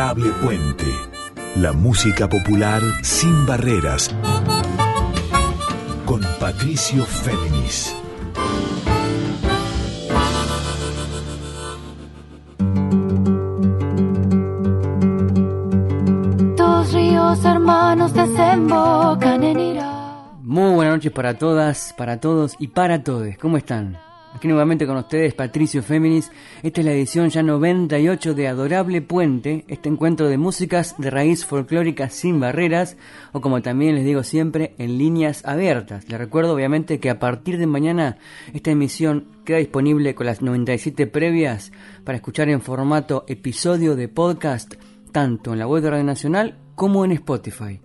Puente. La música popular sin barreras. Con Patricio Féminis. Dos ríos hermanos desembocan en Irak. Muy buenas noches para todas, para todos y para todos. ¿Cómo están? Aquí nuevamente con ustedes Patricio Féminis. Esta es la edición ya 98 de Adorable Puente, este encuentro de músicas de raíz folclórica sin barreras, o como también les digo siempre, en líneas abiertas. Les recuerdo obviamente que a partir de mañana esta emisión queda disponible con las 97 previas para escuchar en formato episodio de podcast, tanto en la web de Radio Nacional como en Spotify.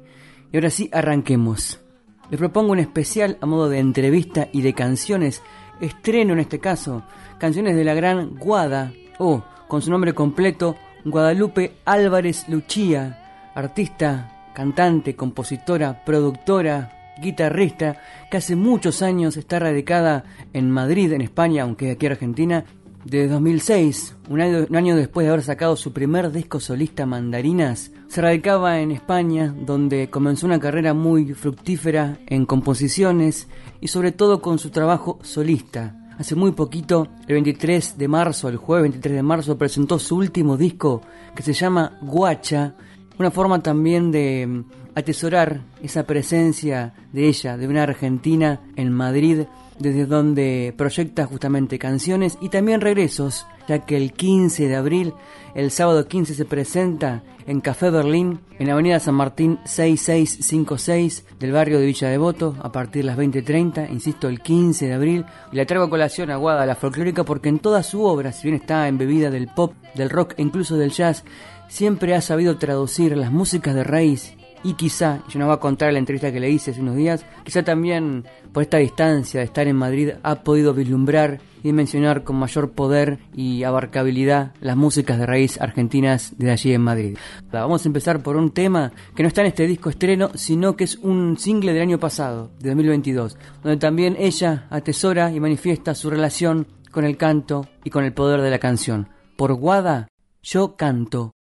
Y ahora sí, arranquemos. Les propongo un especial a modo de entrevista y de canciones estreno en este caso, canciones de la gran Guada, o con su nombre completo, Guadalupe Álvarez Luchía, artista, cantante, compositora, productora, guitarrista, que hace muchos años está radicada en Madrid, en España, aunque aquí Argentina, desde 2006, un año, un año, después de haber sacado su primer disco solista Mandarinas, se radicaba en España, donde comenzó una carrera muy fructífera en composiciones y sobre todo con su trabajo solista. Hace muy poquito, el 23 de marzo, el jueves 23 de marzo, presentó su último disco que se llama Guacha, una forma también de mm, atesorar esa presencia de ella, de una argentina en Madrid, desde donde proyecta justamente canciones y también regresos, ya que el 15 de abril, el sábado 15 se presenta en Café Berlín, en Avenida San Martín 6656 del barrio de Villa Devoto, a partir de las 20.30, insisto, el 15 de abril. Y la traigo a colación a la folclórica, porque en toda su obra, si bien está embebida del pop, del rock e incluso del jazz, siempre ha sabido traducir las músicas de raíz y quizá, yo no voy a contar la entrevista que le hice hace unos días, quizá también por esta distancia de estar en Madrid ha podido vislumbrar y mencionar con mayor poder y abarcabilidad las músicas de raíz argentinas de allí en Madrid. Vamos a empezar por un tema que no está en este disco estreno, sino que es un single del año pasado, de 2022, donde también ella atesora y manifiesta su relación con el canto y con el poder de la canción. Por Guada, yo canto.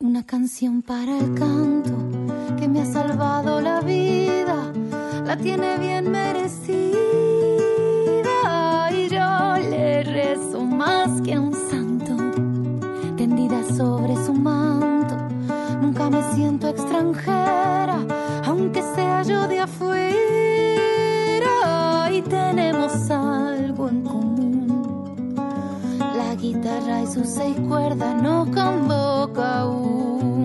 Una canción para el canto ha salvado la vida, la tiene bien merecida y yo le rezo más que un santo, tendida sobre su manto. Nunca me siento extranjera, aunque sea yo de afuera y tenemos algo en común. La guitarra y sus seis cuerdas nos convoca aún.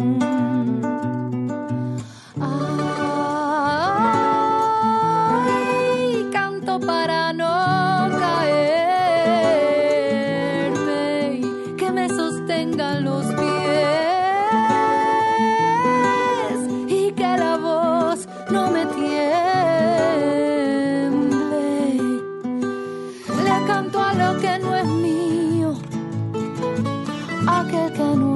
Para no caerme que me sostengan los pies y que la voz no me tiemble. Le canto a lo que no es mío, aquel que no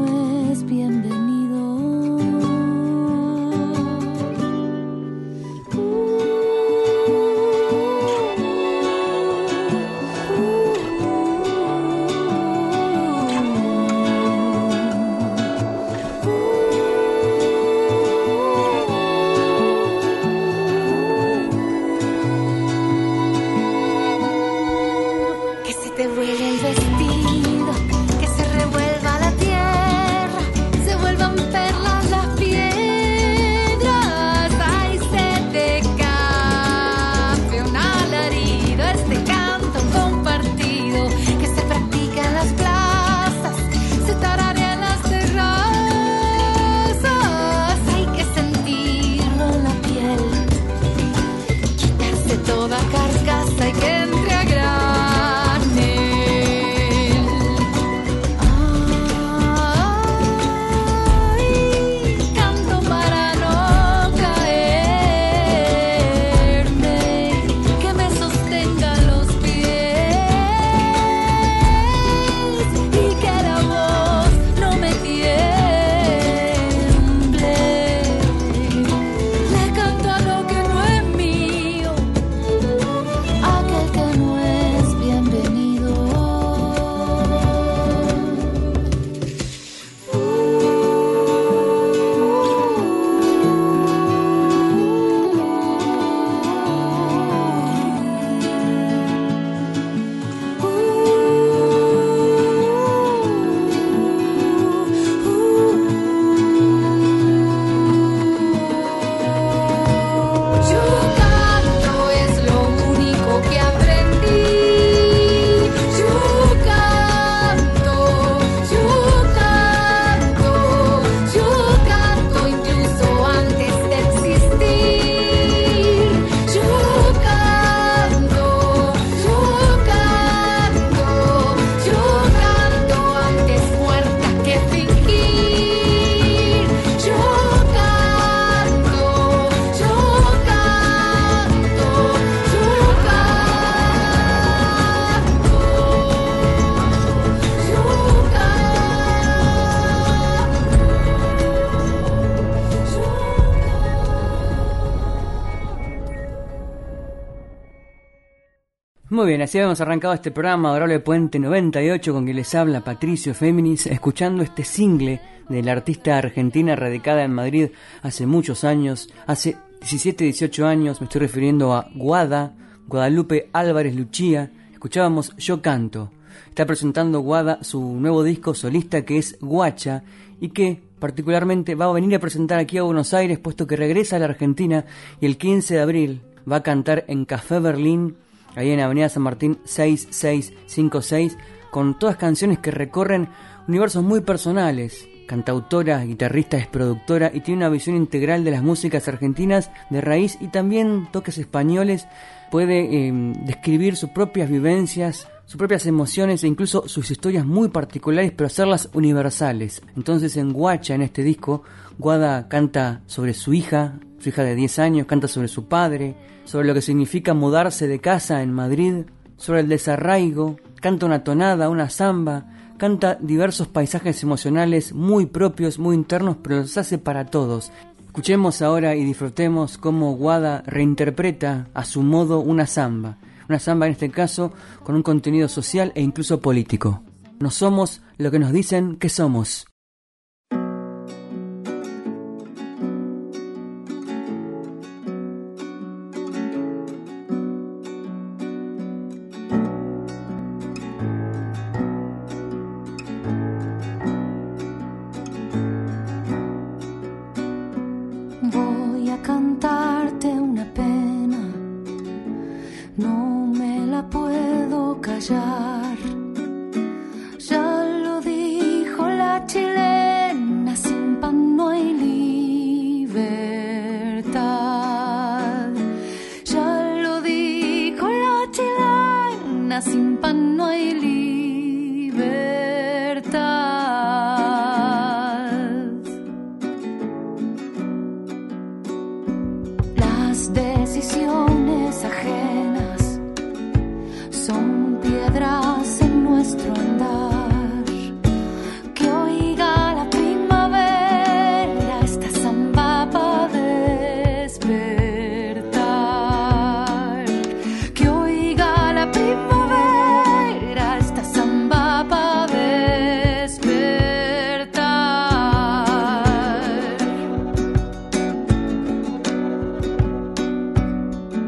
Muy bien, así habíamos arrancado este programa Adorable Puente 98 con quien les habla Patricio Féminis, escuchando este single de la artista argentina radicada en Madrid hace muchos años, hace 17, 18 años, me estoy refiriendo a Guada, Guadalupe Álvarez Luchía, escuchábamos Yo Canto. Está presentando Guada su nuevo disco solista que es Guacha y que particularmente va a venir a presentar aquí a Buenos Aires puesto que regresa a la Argentina y el 15 de abril va a cantar en Café Berlín ahí en Avenida San Martín 6656, con todas canciones que recorren universos muy personales. Cantautora, guitarrista, es productora y tiene una visión integral de las músicas argentinas de raíz y también toques españoles. Puede em, describir sus propias vivencias, sus propias emociones e incluso sus historias muy particulares, pero hacerlas universales. Entonces en Guacha, en este disco, Guada canta sobre su hija, su hija de 10 años, canta sobre su padre, sobre lo que significa mudarse de casa en Madrid, sobre el desarraigo, canta una tonada, una samba, canta diversos paisajes emocionales muy propios, muy internos, pero los hace para todos. Escuchemos ahora y disfrutemos cómo Guada reinterpreta a su modo una samba, una samba en este caso con un contenido social e incluso político. No somos lo que nos dicen que somos.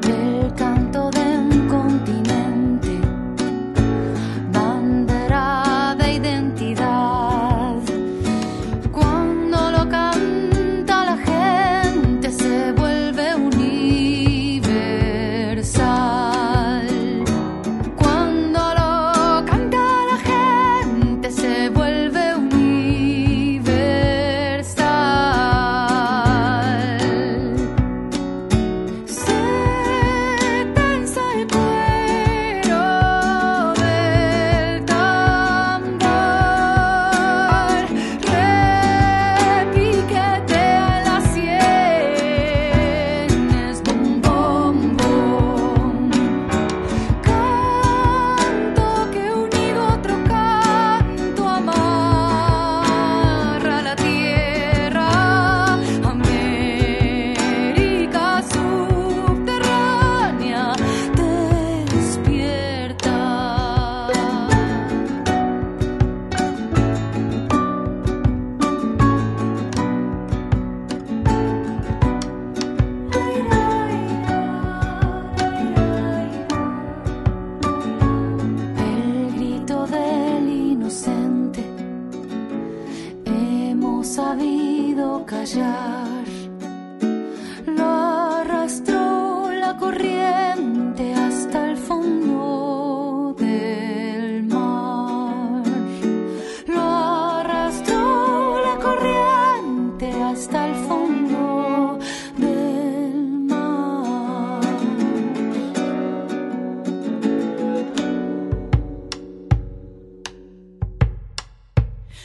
say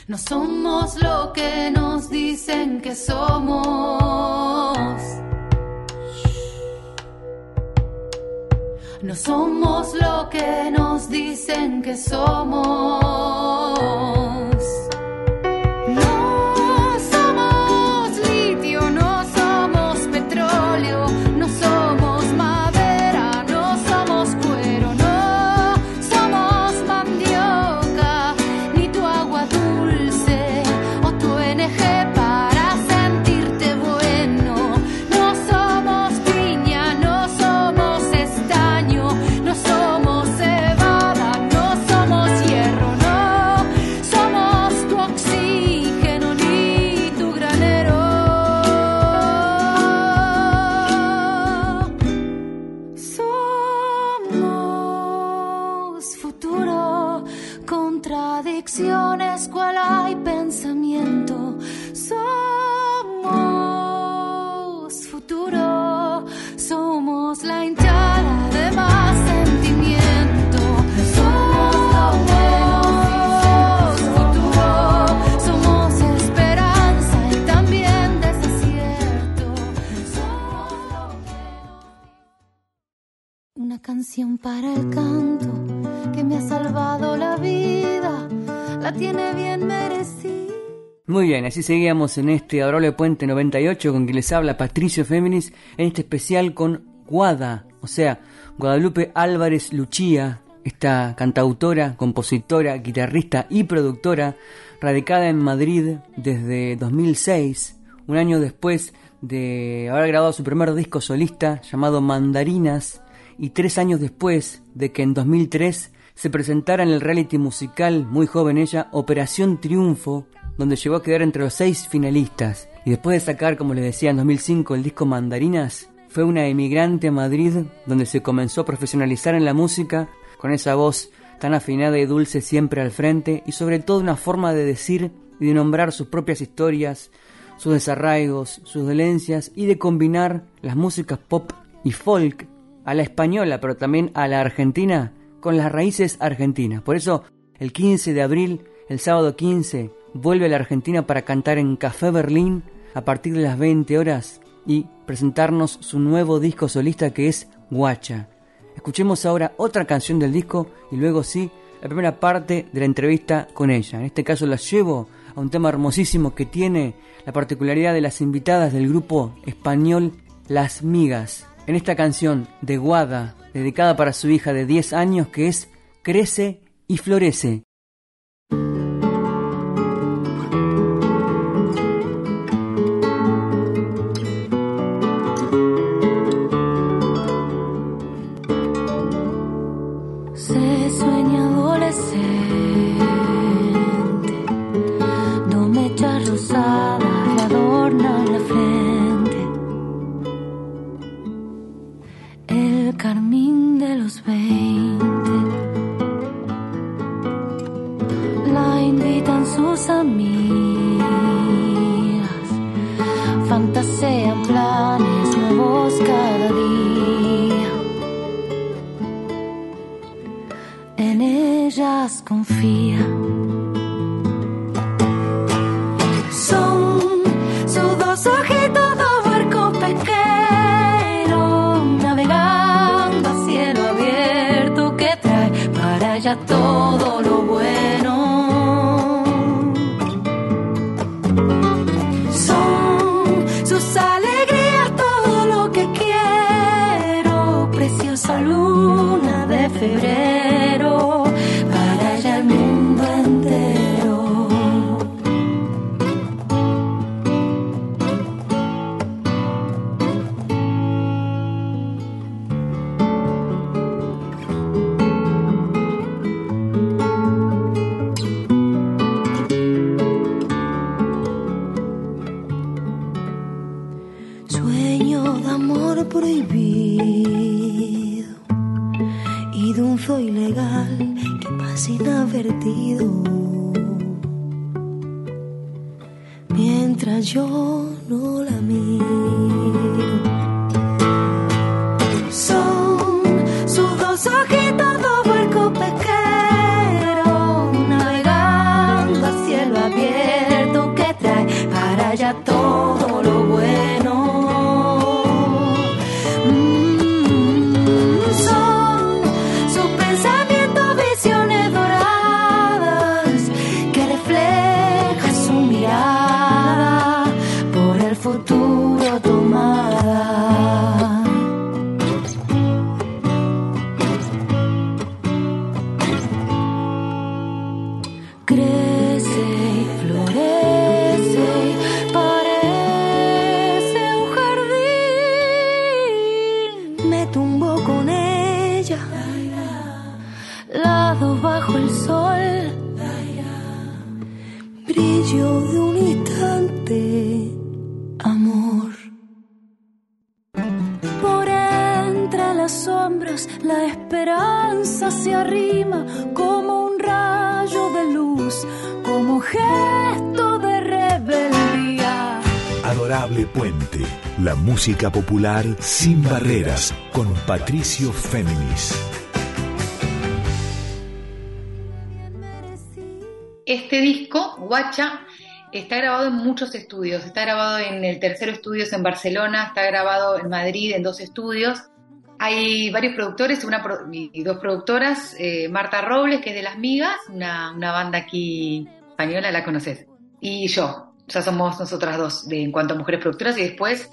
No somos lo que nos dicen que somos. No somos lo que nos dicen que somos. Para el canto que me ha salvado la vida, la tiene bien merecida. Muy bien, así seguíamos en este Adorable Puente 98 con quien les habla Patricio Féminis, en este especial con Guada, o sea, Guadalupe Álvarez Luchía, esta cantautora, compositora, guitarrista y productora, radicada en Madrid desde 2006, un año después de haber grabado su primer disco solista llamado Mandarinas, y tres años después de que en 2003 se presentara en el reality musical, muy joven ella, Operación Triunfo, donde llegó a quedar entre los seis finalistas. Y después de sacar, como les decía, en 2005 el disco Mandarinas, fue una emigrante a Madrid donde se comenzó a profesionalizar en la música con esa voz tan afinada y dulce siempre al frente y sobre todo una forma de decir y de nombrar sus propias historias, sus desarraigos, sus dolencias y de combinar las músicas pop y folk a la española pero también a la argentina con las raíces argentinas. Por eso el 15 de abril, el sábado 15, vuelve a la Argentina para cantar en Café Berlín a partir de las 20 horas y presentarnos su nuevo disco solista que es Guacha. Escuchemos ahora otra canción del disco y luego sí la primera parte de la entrevista con ella. En este caso la llevo a un tema hermosísimo que tiene la particularidad de las invitadas del grupo español Las Migas. En esta canción de Guada, dedicada para su hija de 10 años que es Crece y Florece. Sus amigas, fantasean planes música popular sin barreras, con Patricio Féminis. Este disco, Guacha, está grabado en muchos estudios. Está grabado en el tercero estudios en Barcelona, está grabado en Madrid en dos estudios. Hay varios productores y dos productoras, eh, Marta Robles, que es de Las Migas, una, banda aquí española, la conoces, y yo, ya somos nosotras dos en cuanto a mujeres productoras, y después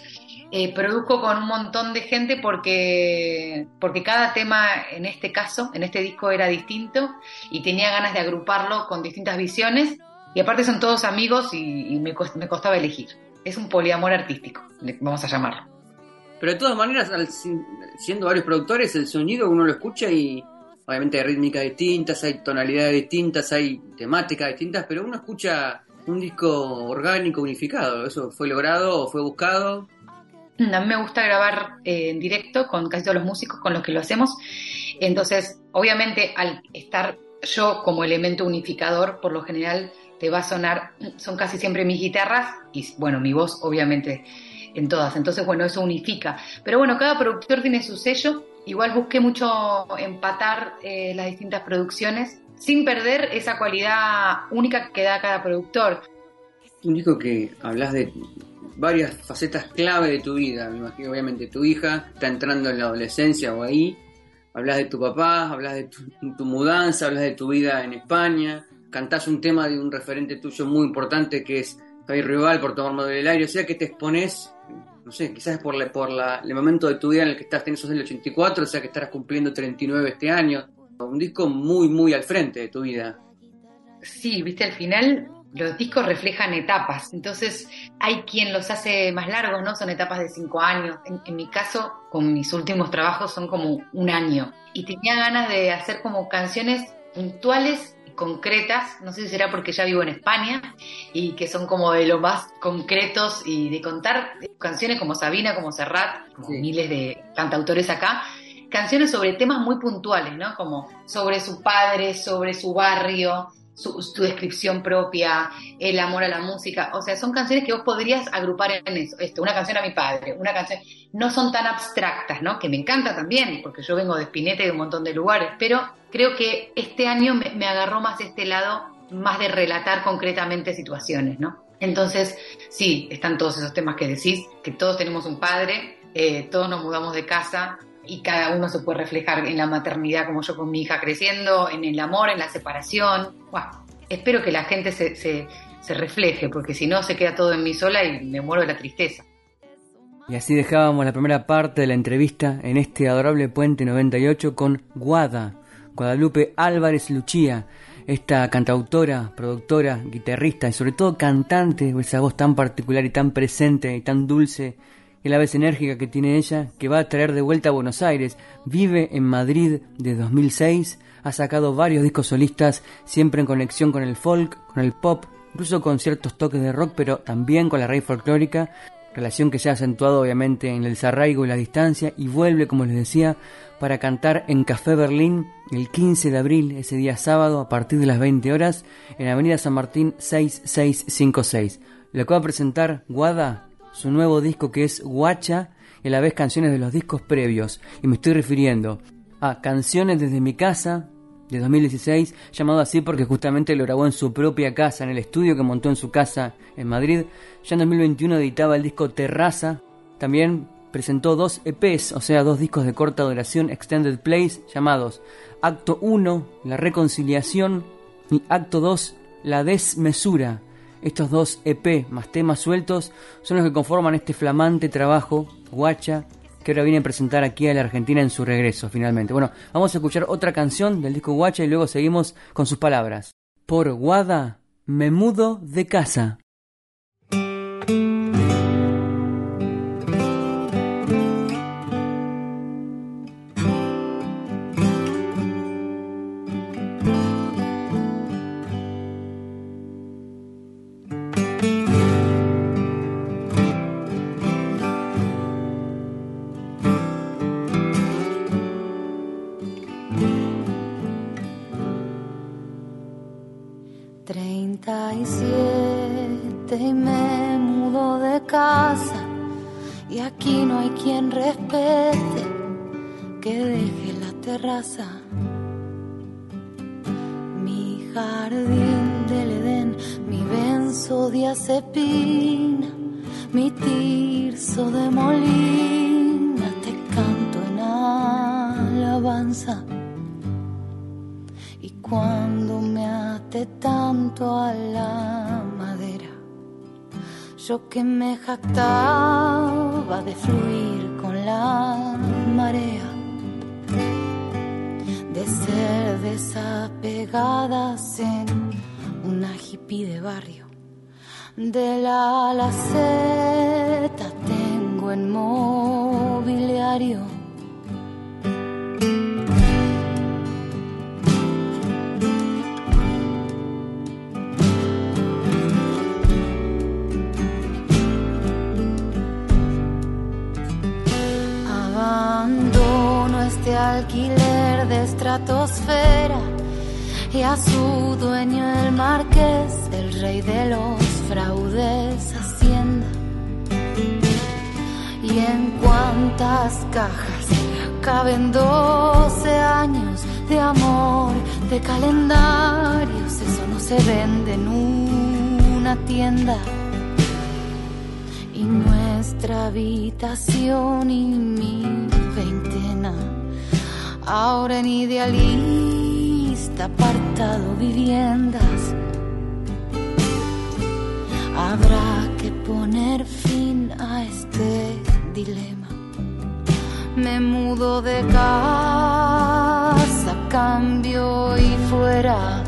eh, produzco con un montón de gente porque, porque cada tema en este caso, en este disco era distinto y tenía ganas de agruparlo con distintas visiones y aparte son todos amigos y, me, me, costaba elegir. Es un poliamor artístico, vamos a llamarlo. Pero de todas maneras, siendo varios productores, el sonido uno lo escucha y obviamente hay rítmicas distintas, hay tonalidades distintas, hay temáticas distintas, pero uno escucha un disco orgánico, unificado. ¿Eso fue logrado fue buscado? A mí me gusta grabar eh, en directo con casi todos los músicos con los que lo hacemos. Entonces, obviamente, al estar yo como elemento unificador, por lo general te va a sonar, son casi siempre mis guitarras y bueno, mi voz obviamente en todas. Entonces, bueno, eso unifica. Pero bueno, cada productor tiene su sello. Igual busqué mucho empatar eh, las distintas producciones sin perder esa cualidad única que da cada productor. Un disco que hablas de varias facetas clave de tu vida. Me imagino, obviamente, tu hija está entrando en la adolescencia o ahí. Hablas de tu papá, hablas de tu mudanza, hablas de tu vida en España, cantás un tema de un referente tuyo muy importante que es Javier Rival por tomarme del aire, o sea que te expones, no sé, quizás por, por el momento de tu vida en el que estás, tenés del 84, o sea que estarás cumpliendo 39 este año, un disco muy, muy al frente de tu vida. Sí, viste, al final los discos reflejan etapas, entonces hay quien los hace más largos, ¿no? Son etapas de cinco años. en, mi caso, con mis últimos trabajos son como un año. Y tenía ganas de hacer como canciones puntuales concretas, no sé si será porque ya vivo en España y que son como de lo más concretos y de contar canciones como Sabina, como Serrat, como miles de cantautores acá, canciones sobre temas muy puntuales, ¿no? Como sobre su padre, sobre su barrio, su, descripción propia, el amor a la música. O sea, son canciones que vos podrías agrupar en eso. Esto, una canción a mi padre, una canción. No son tan abstractas, ¿no? Que me encanta también, porque yo vengo de Spinetta y de un montón de lugares, pero creo que este año me, agarró más este lado, más de relatar concretamente situaciones, ¿no? Entonces, sí, están todos esos temas que decís, que todos tenemos un padre, eh, todos nos mudamos de casa, y cada uno se puede reflejar en la maternidad, como yo con mi hija creciendo, en el amor, en la separación. Bueno, espero que la gente se, se, refleje, porque si no se queda todo en mí sola y me muero de la tristeza. Y así dejábamos la primera parte de la entrevista en este adorable Puente 98 con Guada, Guadalupe Álvarez Luchía, esta cantautora, productora, guitarrista y sobre todo cantante, esa voz tan particular y tan presente y tan dulce y la vez enérgica que tiene ella, que va a traer de vuelta a Buenos Aires. Vive en Madrid de 2006, ha sacado varios discos solistas, siempre en conexión con el folk, con el pop, incluso con ciertos toques de rock, pero también con la raíz folclórica, relación que se ha acentuado obviamente en el desarraigo y la distancia, y vuelve, como les decía, para cantar en Café Berlín el 15 de abril, ese día sábado, a partir de las 20 horas, en Avenida San Martín 6656. Lo que va presentar Guada su nuevo disco que es Guacha y a la vez canciones de los discos previos. Y me estoy refiriendo a Canciones desde mi casa de 2016, llamado así porque justamente lo grabó en su propia casa, en el estudio que montó en su casa en Madrid. Ya en 2021 editaba el disco Terraza. También presentó dos EPs, o sea, dos discos de corta duración, Extended Plays, llamados Acto 1, La Reconciliación, y Acto 2, La Desmesura estos dos EP más temas sueltos son los que conforman este flamante trabajo, Guacha, que ahora viene a presentar aquí a la Argentina en su regreso finalmente. Bueno, vamos a escuchar otra canción del disco Guacha y luego seguimos con sus palabras. Por Guada, me mudo de casa. Mi jardín del Edén, mi benzodiazepina, mi tirso de molina, te canto en alabanza. Y cuando me ate tanto a la madera, yo que me jactaba de fluir con la marea, de ser desapegadas en una hippie de barrio. De la a la Z tengo en mobiliario y a su dueño el marqués, el rey de los fraudes, hacienda. Y en cuántas cajas caben 12 años de amor, de calendarios, eso no se vende en una tienda y nuestra habitación y mi. Ahora en idealista apartado viviendas. Habrá que poner fin a este dilema. Me mudo de casa, cambio y fuera.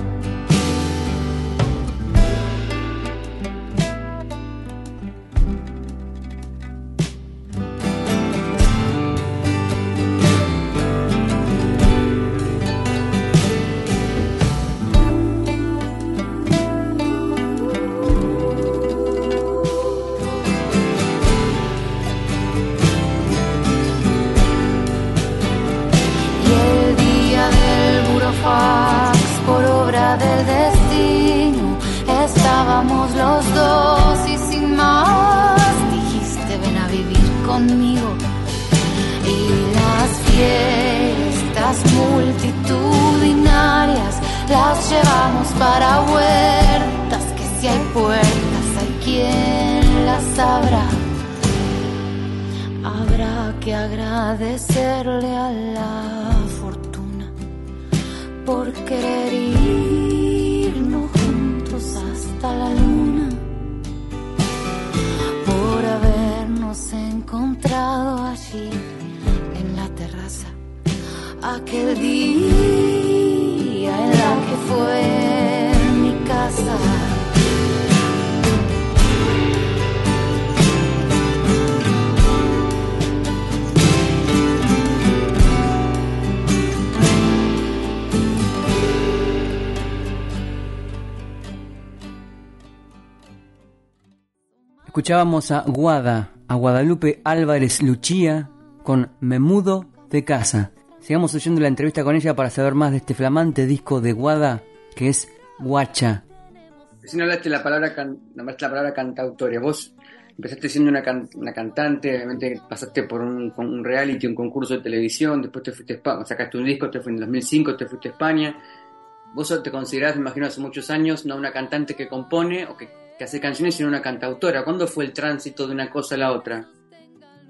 Los dos y sin más dijiste ven a vivir conmigo. Y las fiestas multitudinarias las llevamos para huertas, que si hay puertas hay quien las abra. Habrá que agradecerle a la fortuna por querer irnos juntos hasta la luna, encontrado allí en la terraza aquel día en la que fue mi casa. Escuchábamos a Guada, a Guadalupe Álvarez Luchía con Me mudo de casa. Sigamos oyendo la entrevista con ella para saber más de este flamante disco de Guada que es Guacha. Recién hablaste la palabra, can, nombraste la palabra cantautoria. Vos empezaste siendo una, can- una cantante, obviamente pasaste por un, reality, un concurso de televisión, después te fuiste a España, sacaste un disco, te fue en 2005, te fuiste a España. Vos te considerás, me imagino, hace muchos años, no una cantante que compone o que, que hace canciones, sino una cantautora. ¿Cuándo fue el tránsito de una cosa a la otra?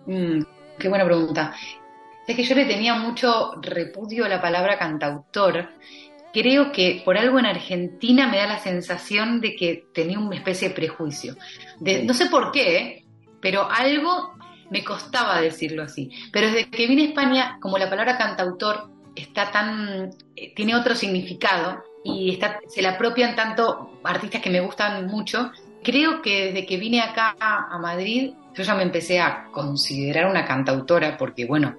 Mm, qué buena pregunta. Es que yo le tenía mucho repudio a la palabra cantautor. Creo que por algo en Argentina me da la sensación de que tenía una especie de prejuicio. De, no sé por qué, pero algo me costaba decirlo así. Pero desde que vine a España, como la palabra cantautor está tan, eh, tiene otro significado y está, se la apropian tanto artistas que me gustan mucho, creo que desde que vine acá a Madrid, yo ya me empecé a considerar una cantautora porque, bueno,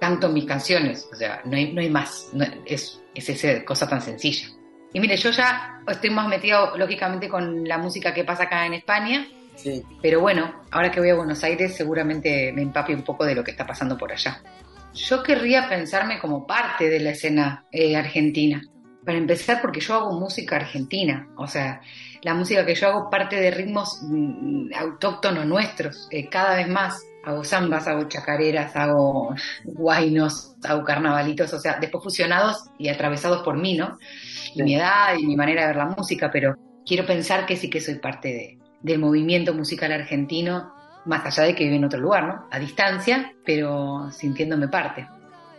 canto mis canciones, o sea, no hay, no hay más, no- es, es esa cosa tan sencilla. Y mire, yo ya estoy más metido, lógicamente, con la música que pasa acá en España, Sí. pero bueno, ahora que voy a Buenos Aires seguramente me empape un poco de lo que está pasando por allá. Yo querría pensarme como parte de la escena eh, argentina. Para empezar, porque yo hago música argentina, o sea, la música que yo hago parte de ritmos mm, autóctonos nuestros, eh, cada vez más. Hago zambas, hago chacareras, hago guainos, hago carnavalitos, o sea, después fusionados y atravesados por mí, ¿no? Y mi edad y mi manera de ver la música, pero quiero pensar que sí que soy parte de, del movimiento musical argentino, más allá de que vivo en otro lugar, ¿no? A distancia, pero sintiéndome parte.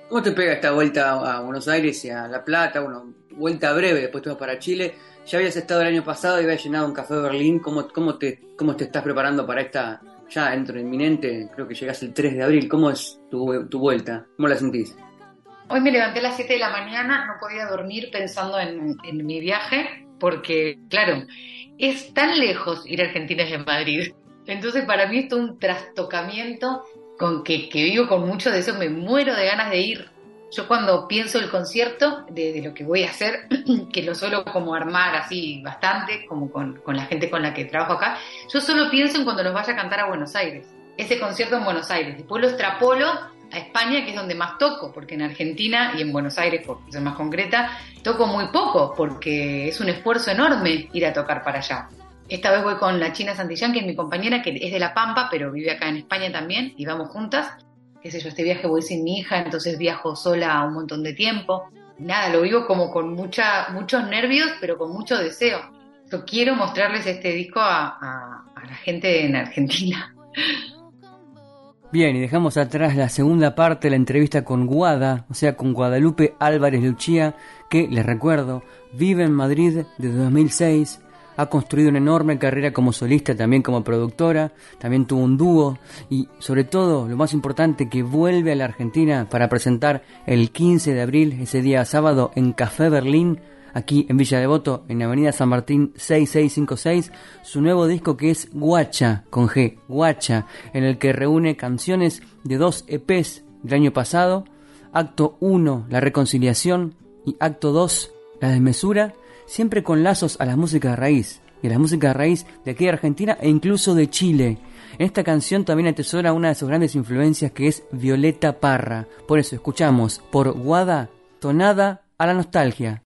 ¿Cómo te pega esta vuelta a Buenos Aires y a La Plata? Bueno, vuelta breve, después te vas para Chile. Ya habías estado el año pasado y habías llenado un café de Berlín. ¿Cómo, cómo, te, ¿Cómo te estás preparando para esta, ya dentro inminente? Creo que llegas el 3 de abril. ¿Cómo es tu, tu vuelta? ¿Cómo la sentís? Hoy me levanté a las 7 de la mañana, no podía dormir pensando en, mi viaje, porque, claro, es tan lejos ir a Argentina y a Madrid. Entonces, para mí, esto es un trastocamiento con que, que vivo con mucho de eso, me muero de ganas de ir yo cuando pienso el concierto de, lo que voy a hacer, que lo suelo como armar así bastante, como con, la gente con la que trabajo acá, yo solo pienso en cuando los vaya a cantar a Buenos Aires, ese concierto en Buenos Aires. Después lo extrapolo a España, que es donde más toco, porque en Argentina y en Buenos Aires, por ser más concreta, toco muy poco, porque es un esfuerzo enorme ir a tocar para allá. Esta vez voy con la China Santillán, que es mi compañera, que es de La Pampa, pero vive acá en España también, y vamos juntas qué sé yo, este viaje voy sin mi hija, entonces viajo sola un montón de tiempo. Nada, lo vivo como con mucha, muchos nervios, pero con mucho deseo. Yo quiero mostrarles este disco a, la gente en Argentina. Bien, y dejamos atrás la segunda parte de la entrevista con Guada, o sea, con Guadalupe Álvarez Luchía, que, les recuerdo, vive en Madrid desde 2006, ha construido una enorme carrera como solista, también como productora, también tuvo un dúo y sobre todo, lo más importante, que vuelve a la Argentina para presentar el 15 de abril, ese día sábado, en Café Berlín, aquí en Villa Devoto, en Avenida San Martín 6656, su nuevo disco que es Guacha, con G, Guacha, en el que reúne canciones de dos EPs del año pasado, acto 1, La Reconciliación, y acto 2, La Desmesura, siempre con lazos a la música de raíz, y a la música de raíz de aquí de Argentina e incluso de Chile. En esta canción también atesora una de sus grandes influencias que es Violeta Parra. Por eso escuchamos por Guada, Tonada a la Nostalgia.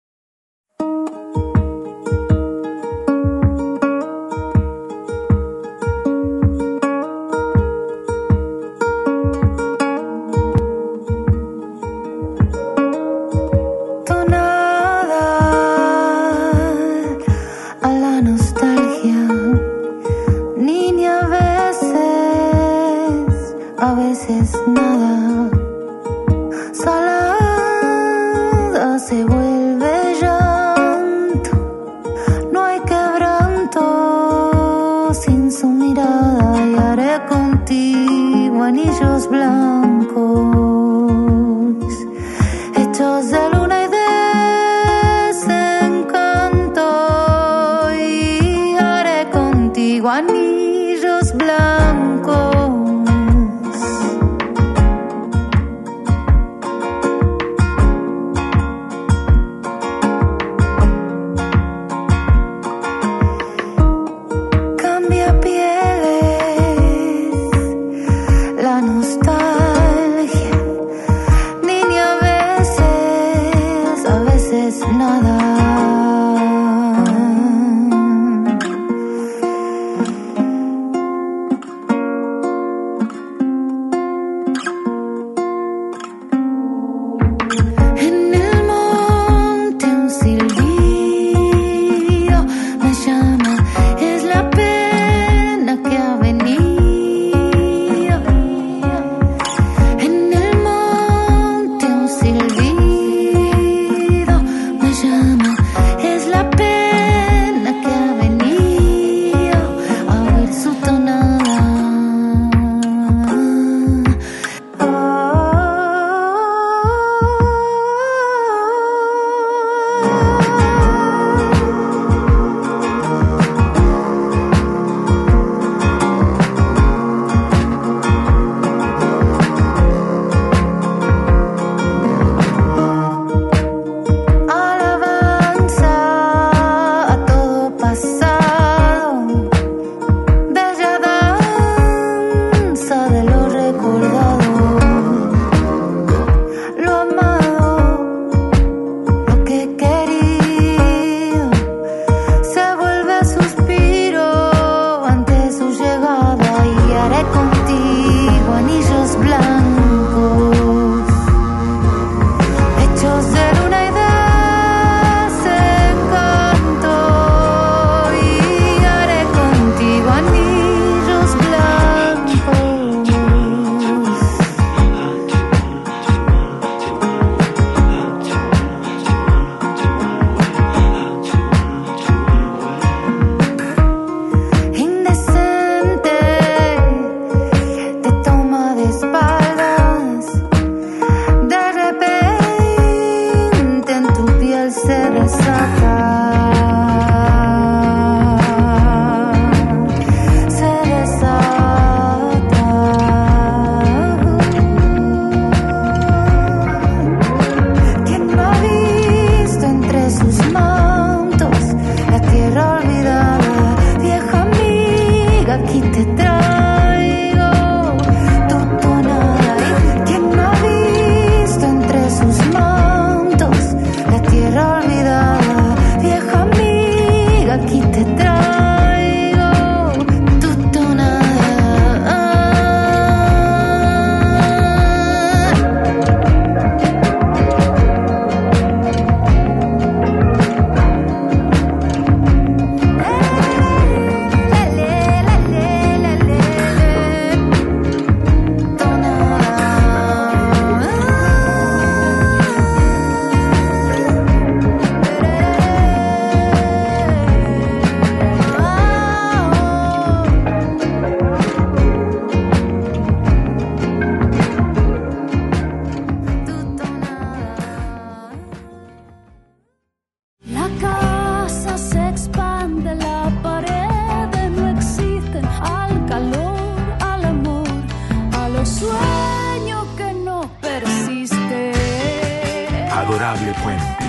Puente.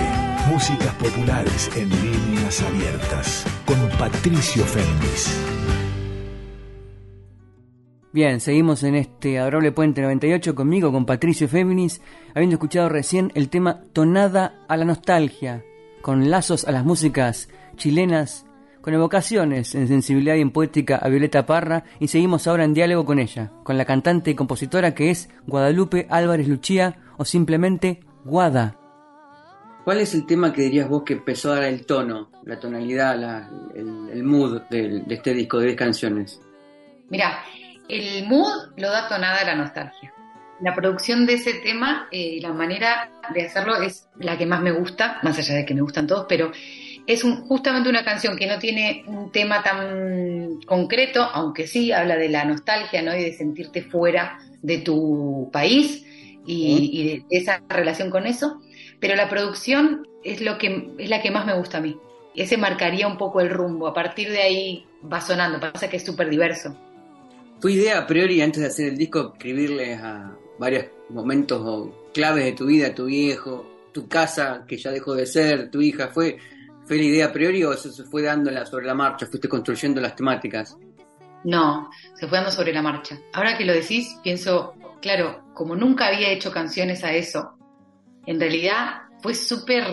Músicas populares en líneas abiertas. Con Patricio Féminis. Bien, seguimos en este Adorable Puente 98 conmigo, con Patricio Féminis, habiendo escuchado recién el tema Tonada a la Nostalgia, con lazos a las músicas chilenas, con evocaciones en sensibilidad y en poética a Violeta Parra, y seguimos ahora en diálogo con ella, con la cantante y compositora que es Guadalupe Álvarez Luchía, o simplemente Guada. ¿Cuál es el tema que dirías vos que empezó a dar el tono, la tonalidad, el, mood de, de este disco de 10 canciones? Mira, el mood lo da tonada la nostalgia. La producción de ese tema y eh, la manera de hacerlo es la que más me gusta, más allá de que me gustan todos, pero es justamente una canción que no tiene un tema tan concreto, aunque sí habla de la nostalgia ¿no? y de sentirte fuera de tu país y, y de esa relación con eso, pero la producción es, lo que, es la que más me gusta a mí. Ese marcaría un poco el rumbo, a partir de ahí va sonando, pasa que es súper diverso. ¿Tu idea a priori antes de hacer el disco escribirle a varios momentos o claves de tu vida, tu viejo, tu casa que ya dejó de ser, tu hija? ¿Fue, fue la idea a priori o eso se fue dando sobre la marcha? ¿Fuiste construyendo las temáticas? No, se fue dando sobre la marcha. Ahora que lo decís, pienso, claro, como nunca había hecho canciones a eso, en realidad fue súper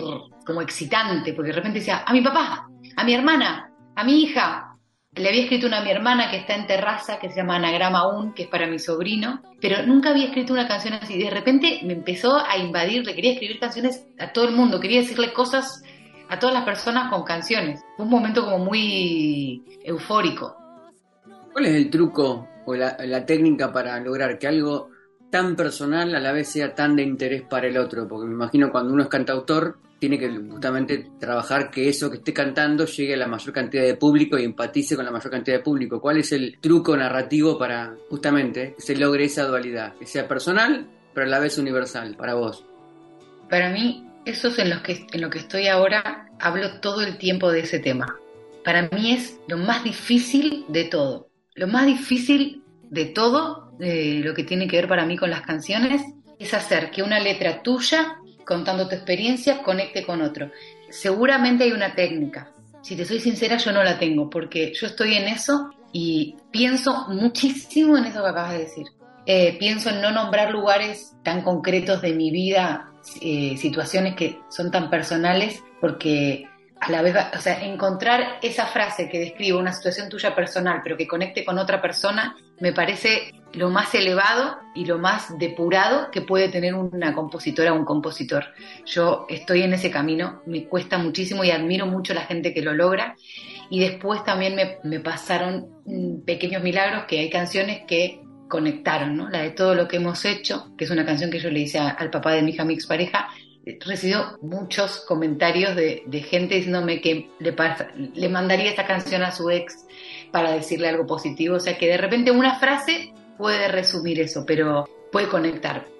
como excitante, porque de repente decía, a mi papá, a mi hermana, a mi hija, le había escrito una a mi hermana que está en terraza, que se llama Anagrama Un, que es para mi sobrino, pero nunca había escrito una canción así. De repente me empezó a invadir, le quería escribir canciones a todo el mundo, quería decirle cosas a todas las personas con canciones. Fue un momento como muy eufórico. ¿Cuál es el truco o la técnica para lograr que algo tan personal a la vez sea tan de interés para el otro? Porque me imagino cuando uno es cantautor, tiene que justamente trabajar que eso que esté cantando llegue a la mayor cantidad de público y empatice con la mayor cantidad de público. ¿Cuál es el truco narrativo para justamente que se logre esa dualidad? Que sea personal, pero a la vez universal para vos. Para mí, eso es en lo que, en lo que estoy ahora, hablo todo el tiempo de ese tema. Para mí es lo más difícil de todo. Lo más difícil de todo, de lo que tiene que ver para mí con las canciones, es hacer que una letra tuya contando tu experiencia, conecte con otro. Seguramente hay una técnica. Si te soy sincera, yo no la tengo, porque yo estoy en eso y pienso muchísimo en eso que acabas de decir. Eh, pienso en no nombrar lugares tan concretos de mi vida, eh, situaciones que son tan personales, porque a la vez, o sea, encontrar esa frase que describe una situación tuya personal, pero que conecte con otra persona, me parece lo más elevado y lo más depurado que puede tener una compositora o un compositor. Yo estoy en ese camino, me cuesta muchísimo y admiro mucho la gente que lo logra. Y después también me, pasaron mm, pequeños milagros que hay canciones que conectaron, ¿no? La de todo lo que hemos hecho, que es una canción que yo le hice al papá de mi hija, mi expareja, recibido muchos comentarios de, gente diciéndome que le, le mandaría esta canción a su ex para decirle algo positivo. O sea que de repente una frase puede resumir eso, pero puede conectar.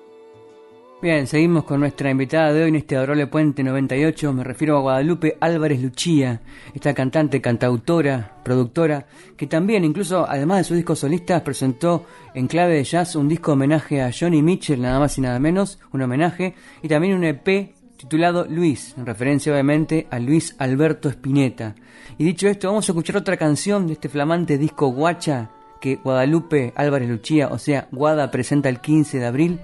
Bien, seguimos con nuestra invitada de hoy en este Adorable Puente 98. Me refiero a Guadalupe Álvarez Luchía, esta cantante, cantautora, productora, que también, incluso además de sus discos solistas, presentó en clave de jazz un disco homenaje a Johnny Mitchell, nada más y nada menos, un homenaje, y también un EP titulado Luis, en referencia obviamente a Luis Alberto Spinetta. Y dicho esto, vamos a escuchar otra canción de este flamante disco Guacha que Guadalupe Álvarez Luchía, o sea, Guada presenta el 15 de abril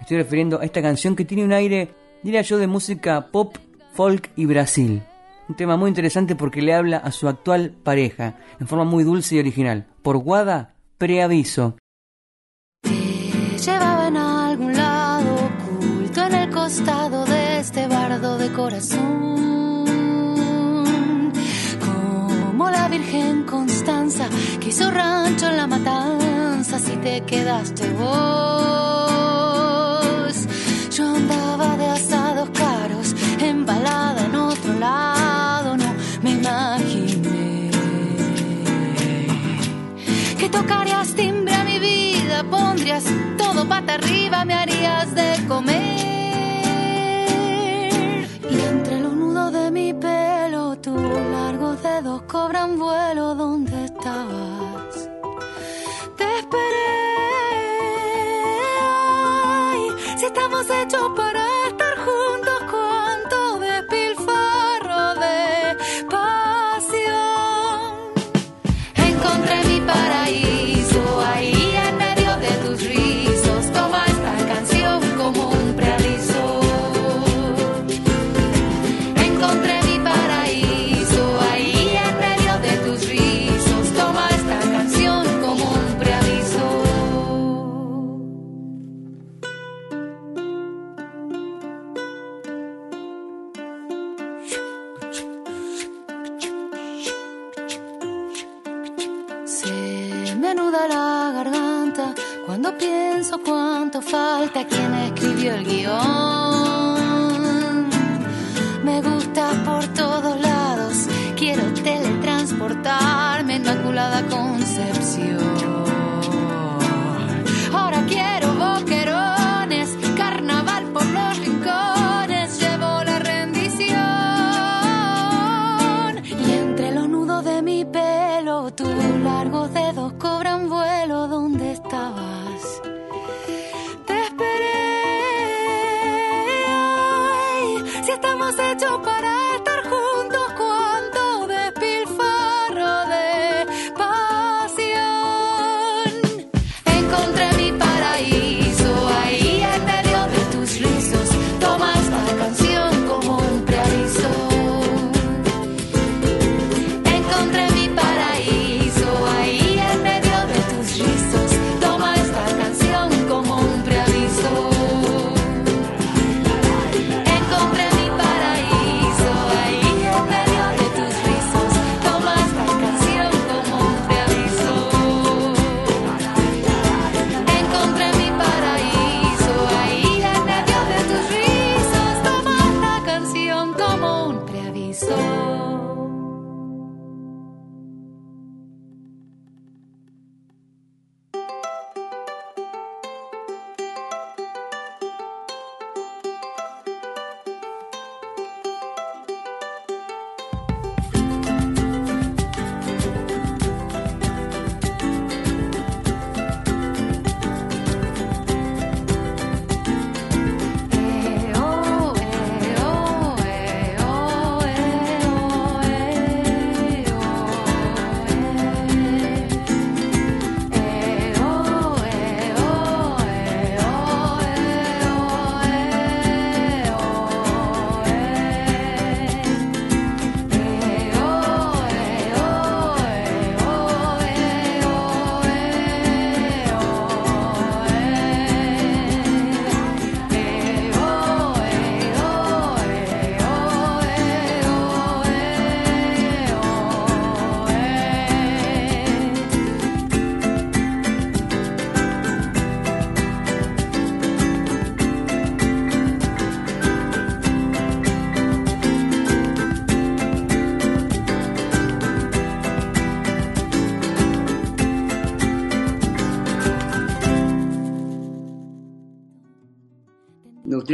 estoy refiriendo a esta canción que tiene un aire, diría yo, de música pop, folk y Brasil. Un tema muy interesante porque le habla a su actual pareja, en forma muy dulce y original. Por Guada, preaviso. Te llevaban a algún lado oculto en el costado de este bardo de corazón. Como la Virgen Constanza que hizo rancho en la matanza si te quedaste vos. Yo andaba de asados caros, embalada en otro lado, no me imaginé que tocarías timbre a mi vida, pondrías todo pata arriba, me harías de comer. Y entre los nudos de mi pelo, tus largos dedos cobran vuelo donde estabas.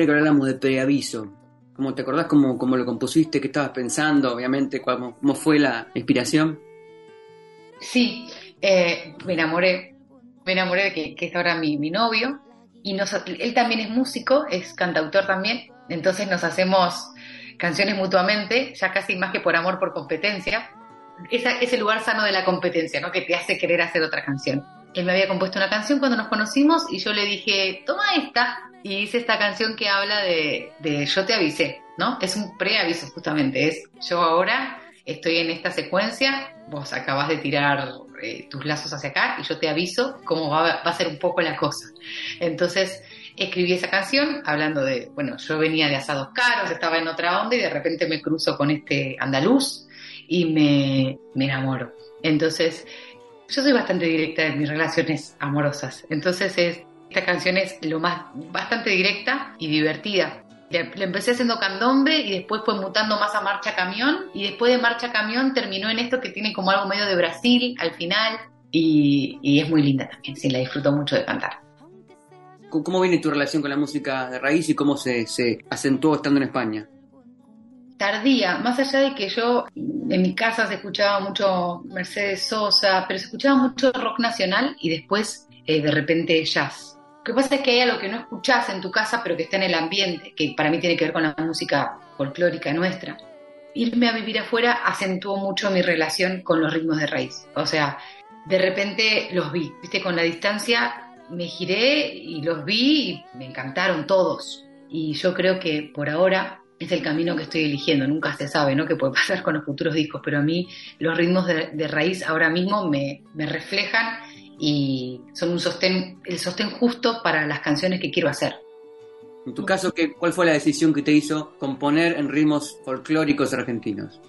Que habláramos de preaviso. ¿Cómo te acordás cómo, cómo lo compusiste? ¿Qué estabas pensando? Obviamente, cómo, cómo fue la inspiración. Sí, eh, me enamoré, me enamoré de que, que es ahora mi, mi novio y nos, él también es músico, es cantautor también, entonces nos hacemos canciones mutuamente, ya casi más que por amor, por competencia. Esa, ese lugar sano de la competencia, ¿no? Que te hace querer hacer otra canción. Él me había compuesto una canción cuando nos conocimos y yo le dije, toma esta. Y hice esta canción que habla de, yo te avisé, ¿no? Es un preaviso justamente, es yo ahora estoy en esta secuencia, vos acabas de tirar eh, tus lazos hacia acá y yo te aviso cómo va, va a ser un poco la cosa. Entonces escribí esa canción hablando de, bueno, yo venía de asados caros, estaba en otra onda y de repente me cruzo con este andaluz y me, me enamoro. Entonces, yo soy bastante directa en mis relaciones amorosas. Entonces, es, esta canción es lo más, bastante directa y divertida. Le, empecé haciendo candombe y después fue mutando más a marcha camión y después de marcha camión terminó en esto que tiene como algo medio de Brasil al final y, y es muy linda también, sí, la disfruto mucho de cantar. ¿Cómo- ¿Cómo viene tu relación con la música de raíz y cómo se, se acentuó estando en España? Tardía, más allá de que yo en mi casa se escuchaba mucho Mercedes Sosa, pero se escuchaba mucho rock nacional y después eh, de repente jazz. Lo que pasa es que hay algo que no escuchás en tu casa, pero que está en el ambiente, que para mí tiene que ver con la música folclórica nuestra. Irme a vivir afuera acentuó mucho mi relación con los ritmos de raíz. O sea, de repente los vi, viste, con la distancia me giré y los vi y me encantaron todos. Y yo creo que por ahora es el camino que estoy eligiendo. Nunca se sabe, ¿no? Qué puede pasar con los futuros discos, pero a mí los ritmos de, de raíz ahora mismo me, me reflejan y son un sostén, el sostén justo para las canciones que quiero hacer. En tu caso, ¿qué, ¿cuál fue la decisión que te hizo componer en ritmos folclóricos argentinos?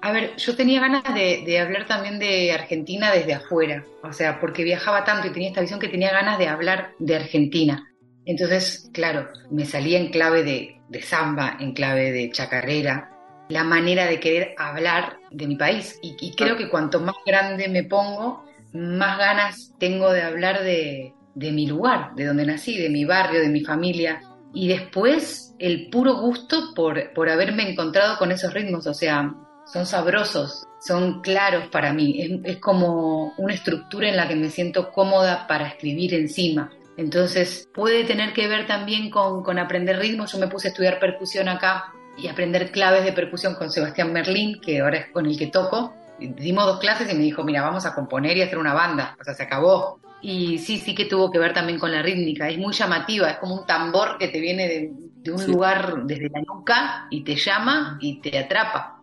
A ver, yo tenía ganas de, de, hablar también de Argentina desde afuera, o sea, porque viajaba tanto y tenía esta visión que tenía ganas de hablar de Argentina. Entonces, claro, me salía en clave de, de samba, en clave de chacarrera, la manera de querer hablar de mi país. Y, creo que cuanto más grande me pongo, más ganas tengo de hablar de, mi lugar, de donde nací, de mi barrio, de mi familia. Y después el puro gusto por, por haberme encontrado con esos ritmos, o sea, son sabrosos, son claros para mí, es, como una estructura en la que me siento cómoda para escribir encima. Entonces puede tener que ver también con, con aprender ritmos, yo me puse a estudiar percusión acá y aprender claves de percusión con Sebastián Merlín, que ahora es con el que toco. Dimos dos clases y me dijo, mira, vamos a componer y hacer una banda, o sea, se acabó. Y sí, sí que tuvo que ver también con la rítmica, es muy llamativa, es como un tambor que te viene de, de un sí. lugar desde la nuca y te llama y te atrapa.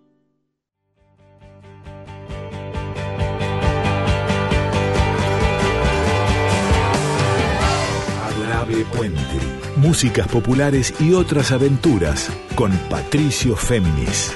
Puente. Músicas populares y otras aventuras con Patricio Féminis.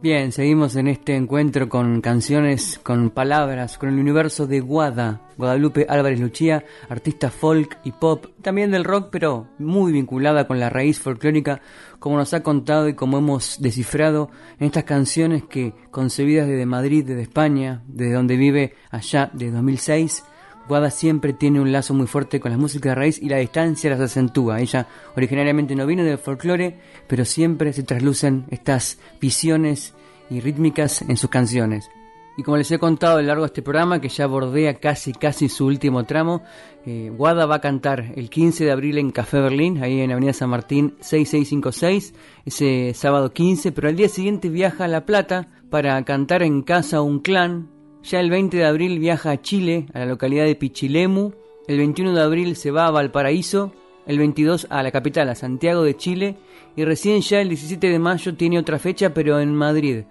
Bien, seguimos en este encuentro con canciones, con palabras, con el universo de Guada, Guadalupe Álvarez Luchía, artista folk y pop, también del rock, pero muy vinculada con la raíz folclórica, como nos ha contado y como hemos descifrado en estas canciones que, concebidas desde Madrid, desde España, desde donde vive allá de 2006, Guada siempre tiene un lazo muy fuerte con las músicas de raíz y la distancia las acentúa. Ella originariamente no viene del folclore, pero siempre se traslucen estas visiones y rítmicas en sus canciones. Y como les he contado a lo largo de este programa, que ya bordea casi casi su último tramo, eh, Guada va a cantar el 15 de abril en Café Berlín, ahí en Avenida San Martín 6656, ese sábado 15, pero al día siguiente viaja a La Plata para cantar en casa un clan ya el 20 de abril viaja a Chile, a la localidad de Pichilemu. El 21 de abril se va a Valparaíso. El 22 a la capital, a Santiago de Chile. Y recién ya el 17 de mayo tiene otra fecha, pero en Madrid.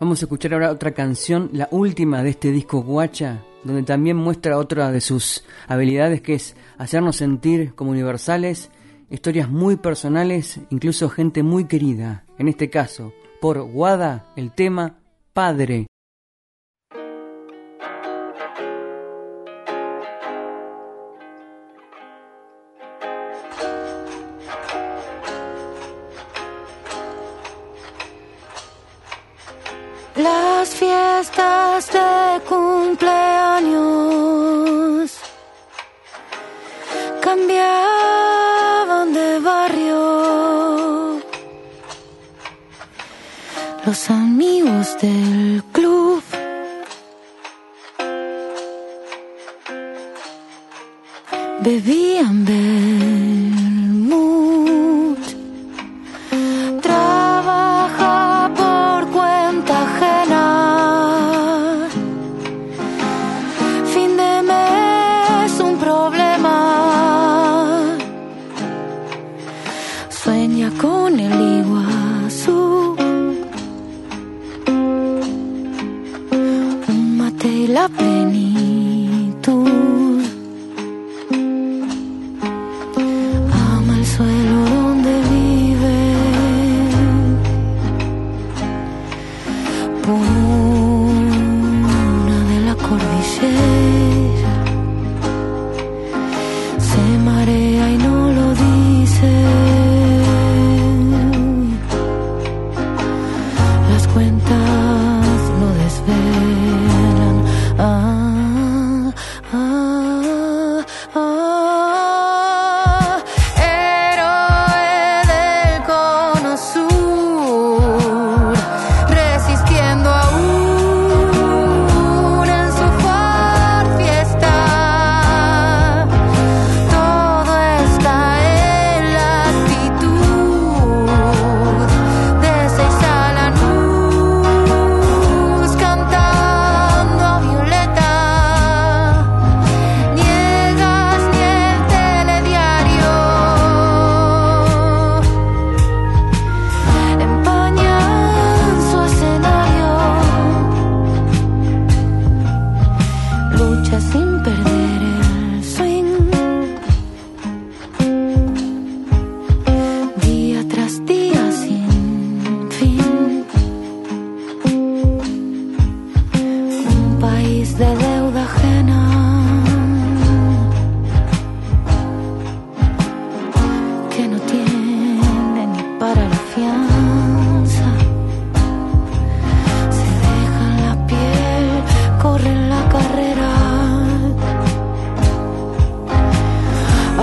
Vamos a escuchar ahora otra canción, la última de este disco Guacha, donde también muestra otra de sus habilidades, que es hacernos sentir como universales, historias muy personales, incluso gente muy querida. En este caso, por Guada, el tema Padre. Las fiestas de cumpleaños cambiaban de barrio. Los amigos del club bebían vermut.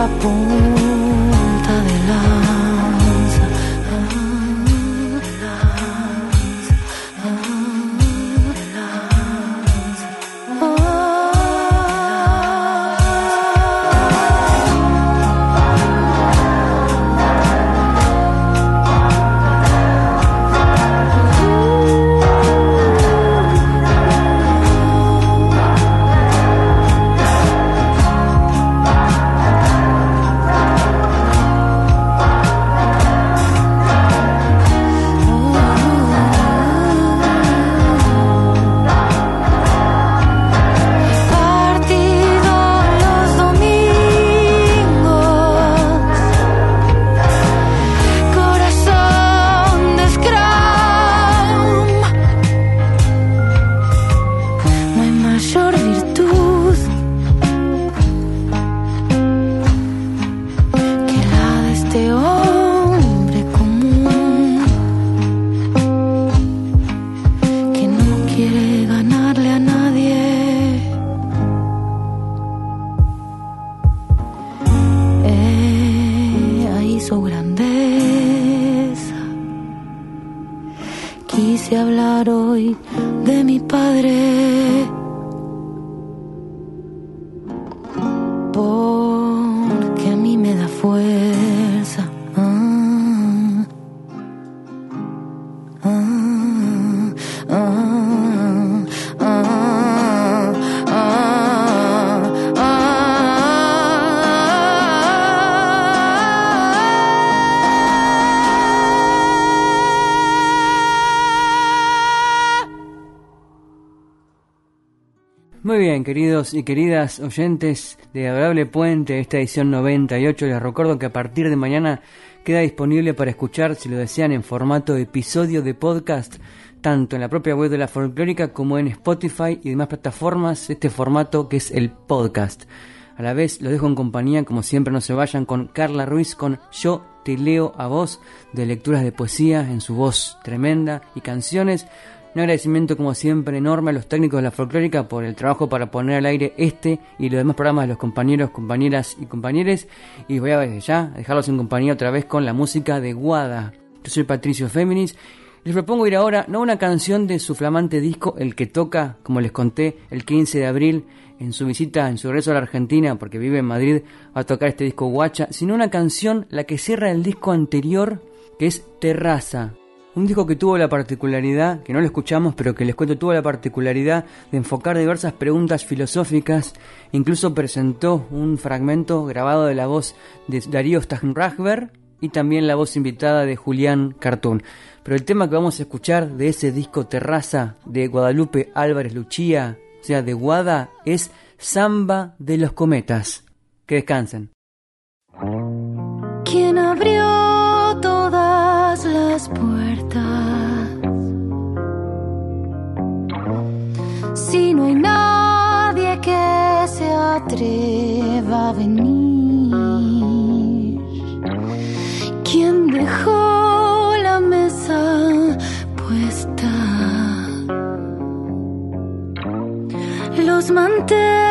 aponta. Bien, queridos y queridas oyentes de Adorable Puente, esta edición 98, les recuerdo que a partir de mañana queda disponible para escuchar, si lo desean, en formato de episodio de podcast, tanto en la propia web de la folclórica como en Spotify y demás plataformas, este formato que es el podcast. A la vez lo dejo en compañía, como siempre no se vayan, con Carla Ruiz, con Yo te leo a vos, de lecturas de poesía en su voz tremenda y canciones. Un agradecimiento como siempre enorme a los técnicos de la folclórica por el trabajo para poner al aire este y los demás programas de los compañeros, compañeras y compañeres. Y voy a ya dejarlos en compañía otra vez con la música de Guada. Yo soy Patricio Féminis. Les propongo ir ahora no una canción de su flamante disco, el que toca, como les conté, el 15 de abril en su visita, en su regreso a la Argentina, porque vive en Madrid, a tocar este disco Guacha, sino una canción, la que cierra el disco anterior, que es Terraza, un disco que tuvo la particularidad, que no lo escuchamos, pero que les cuento, tuvo la particularidad de enfocar diversas preguntas filosóficas. Incluso presentó un fragmento grabado de la voz de Darío Stahnrachber y también la voz invitada de Julián Cartún. Pero el tema que vamos a escuchar de ese disco Terraza de Guadalupe Álvarez Luchía, o sea, de Guada, es Samba de los Cometas. Que descansen. ¿Quién abrió las puertas? Si no hay nadie que se atreva a venir, ¿quién dejó la mesa puesta? Los manteles